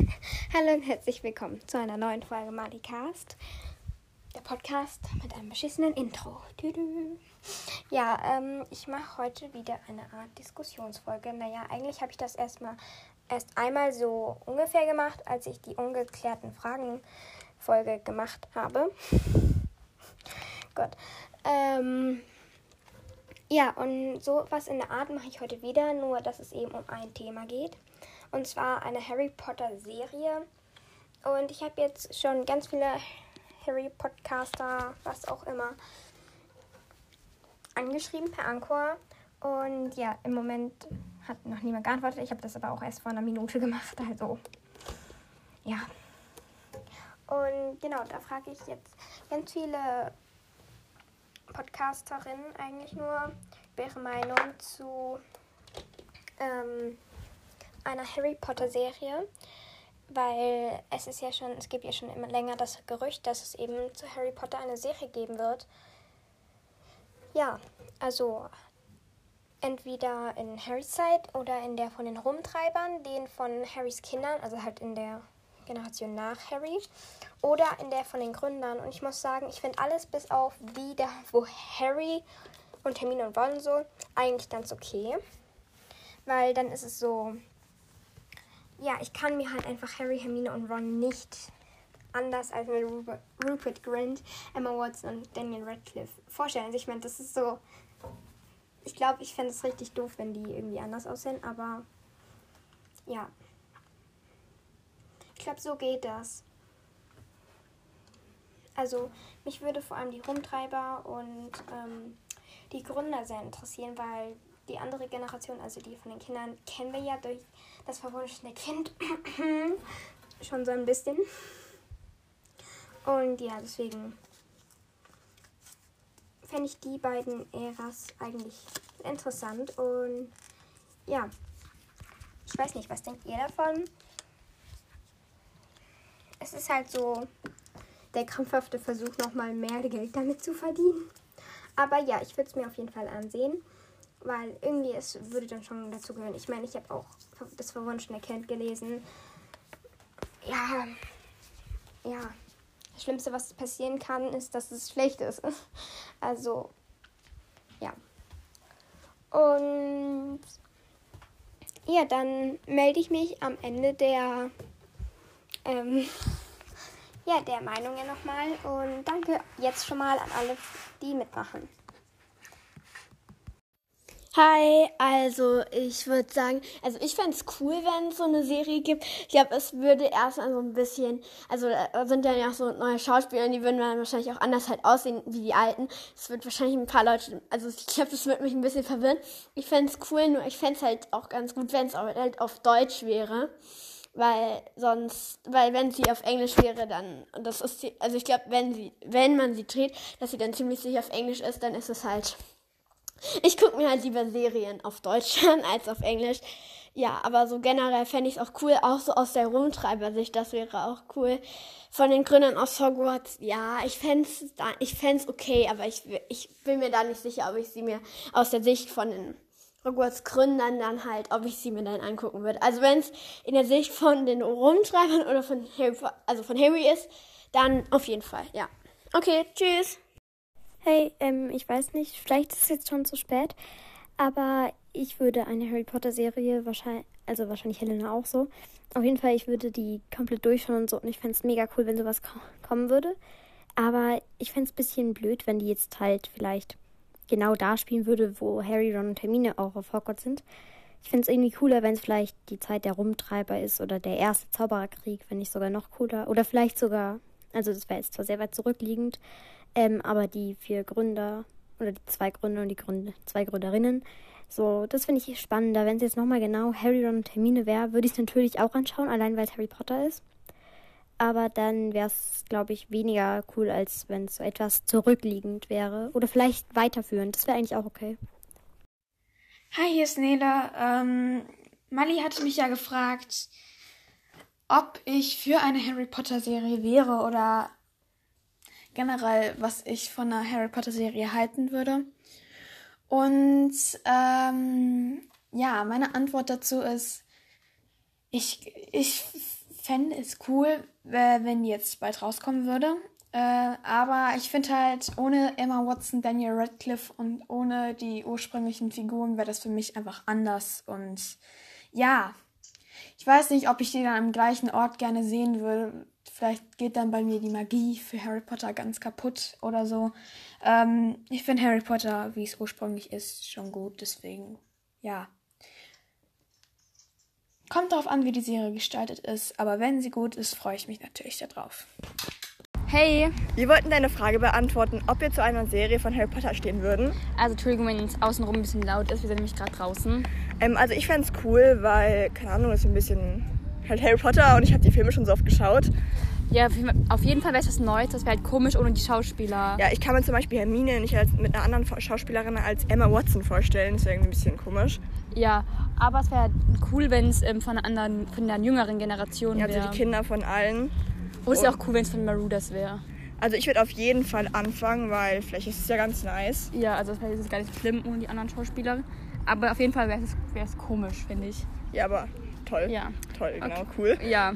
Hallo und herzlich willkommen zu einer neuen Folge Malicast. Der Podcast mit einem beschissenen Intro. Ja, ähm, ich mache heute wieder eine Art Diskussionsfolge. Naja, eigentlich habe ich das erstmal erst einmal so ungefähr gemacht, als ich die ungeklärten Fragen Folge gemacht habe. Gott. Ähm, ja, und so was in der Art mache ich heute wieder, nur dass es eben um ein Thema geht. Und zwar eine Harry Potter Serie. Und ich habe jetzt schon ganz viele Harry Podcaster, was auch immer, angeschrieben per Anchor. Und ja, im Moment hat noch niemand geantwortet. Ich habe das aber auch erst vor einer Minute gemacht. Also, ja. Und genau, da frage ich jetzt ganz viele Podcasterin eigentlich nur ihre Meinung zu ähm, einer Harry Potter Serie, weil es ist ja schon, es gibt ja schon immer länger das Gerücht, dass es eben zu Harry Potter eine Serie geben wird. Ja, also entweder in Harrys Zeit oder in der von den Rumtreibern, den von Harrys Kindern, also halt in der Generation nach Harry oder in der von den Gründern. Und ich muss sagen, ich finde alles bis auf die, da, wo Harry und Hermine und Ron so, eigentlich ganz okay. Weil dann ist es so, ja, ich kann mir halt einfach Harry, Hermine und Ron nicht anders als mit Rupert, Grint, Emma Watson und Daniel Radcliffe vorstellen. Also ich meine, das ist so, ich glaube, ich fände es richtig doof, wenn die irgendwie anders aussehen, aber ja. Ich glaube, so geht das. Also mich würde vor allem die Rumtreiber und ähm, die Gründer sehr interessieren, weil die andere Generation, also die von den Kindern, kennen wir ja durch das verwunschene Kind schon so ein bisschen. Und ja, deswegen fände ich die beiden Äras eigentlich interessant. Und ja, ich weiß nicht, was denkt ihr davon? Es ist halt so der krampfhafte Versuch, nochmal mehr Geld damit zu verdienen. Aber ja, ich würde es mir auf jeden Fall ansehen, weil irgendwie es würde dann schon dazu gehören. Ich meine, ich habe auch das verwunschene Kind gelesen. Ja, ja. Das Schlimmste, was passieren kann, ist, dass es schlecht ist. Also, ja. Und ja, dann melde ich mich am Ende der ähm, ja, der Meinungen nochmal. Und danke jetzt schon mal an alle, die mitmachen. Hi, also ich würde sagen, also ich fände es cool, wenn es so eine Serie gibt. Ich glaube, es würde erstmal so ein bisschen, also da sind ja auch so neue Schauspieler, die würden dann wahrscheinlich auch anders halt aussehen wie die alten. Es wird wahrscheinlich ein paar Leute, also ich glaube, das wird mich ein bisschen verwirren. Ich fände es cool, nur ich fände es halt auch ganz gut, wenn es halt auf Deutsch wäre weil sonst, weil wenn sie auf Englisch wäre, dann, das ist, also ich glaube, wenn sie, wenn man sie dreht, dass sie dann ziemlich sicher auf Englisch ist, dann ist es halt, ich gucke mir halt lieber Serien auf Deutsch an als auf Englisch. Ja, aber so generell fände ich es auch cool, auch so aus der Rumtreiber-Sicht, das wäre auch cool. Von den Gründern aus Hogwarts, ja, ich fände es ich fänd's okay, aber ich, ich bin mir da nicht sicher, ob ich sie mir aus der Sicht von den Hogwarts Gründern dann halt, ob ich sie mir dann angucken würde. Also wenn es in der Sicht von den Rumtreibern oder von Harry, also von Harry ist, dann auf jeden Fall, ja. Okay, tschüss. Hey, ähm, ich weiß nicht, vielleicht ist es jetzt schon zu spät, aber ich würde eine Harry Potter Serie wahrscheinlich, also wahrscheinlich Helena auch so. Auf jeden Fall, ich würde die komplett durchschauen und so und ich fände es mega cool, wenn sowas kommen würde. Aber ich fände es ein bisschen blöd, wenn die jetzt halt vielleicht genau da spielen würde, wo Harry, Ron und Hermine auch auf Hogwarts sind. Ich finde es irgendwie cooler, wenn es vielleicht die Zeit der Rumtreiber ist oder der erste Zaubererkrieg, wenn nicht sogar noch cooler. Oder vielleicht sogar, also das wäre jetzt zwar sehr weit zurückliegend, ähm, aber die vier Gründer oder die zwei Gründer und die Gründe, zwei Gründerinnen, so, das finde ich spannender. Wenn es jetzt nochmal genau Harry, Ron und Hermine wäre, würde ich es natürlich auch anschauen, allein weil es Harry Potter ist aber dann wäre es, glaube ich, weniger cool, als wenn es so etwas zurückliegend wäre. Oder vielleicht weiterführend. Das wäre eigentlich auch okay. Hi, hier ist Nela. Ähm, Mali hatte mich ja gefragt, ob ich für eine Harry Potter Serie wäre oder generell, was ich von einer Harry Potter Serie halten würde. Und ähm, ja, meine Antwort dazu ist, ich, ich fände es cool, äh, wenn die jetzt bald rauskommen würde. Äh, aber ich finde halt, ohne Emma Watson, Daniel Radcliffe und ohne die ursprünglichen Figuren wäre das für mich einfach anders. Und ja, ich weiß nicht, ob ich die dann am gleichen Ort gerne sehen würde. Vielleicht geht dann bei mir die Magie für Harry Potter ganz kaputt oder so. Ähm, ich finde Harry Potter, wie es ursprünglich ist, schon gut. Deswegen, ja. Kommt darauf an, wie die Serie gestaltet ist. Aber wenn sie gut ist, freue ich mich natürlich darauf. Hey, Wir wollten deine Frage beantworten, ob wir zu einer Serie von Harry Potter stehen würden. also Entschuldigung, wenn es außenrum ein bisschen laut ist. Wir sind nämlich gerade draußen. Ähm, also ich fände es cool, weil, keine Ahnung, das ist ein bisschen halt Harry Potter und ich habe die Filme schon so oft geschaut. Ja, auf jeden Fall- wäre es was Neues. Das wäre halt komisch ohne die Schauspieler. Ja, ich kann mir zum Beispiel Hermine nicht als, mit einer anderen Schauspielerin als Emma Watson vorstellen. Das wäre irgendwie ein bisschen komisch. Ja, aber es wäre cool, wenn es ähm, von einer anderen, von einer jüngeren Generation Ja, also wäre. die Kinder von allen. Und es wäre auch cool, wenn es von Marudas wäre. Also ich würde auf jeden Fall anfangen, weil vielleicht ist es ja ganz nice. Ja, also das wäre jetzt gar nicht so schlimm ohne die anderen Schauspieler. Aber auf jeden Fall wäre es, wäre es komisch, finde ich. Ja, aber toll. Ja. Toll, genau, cool. Ja.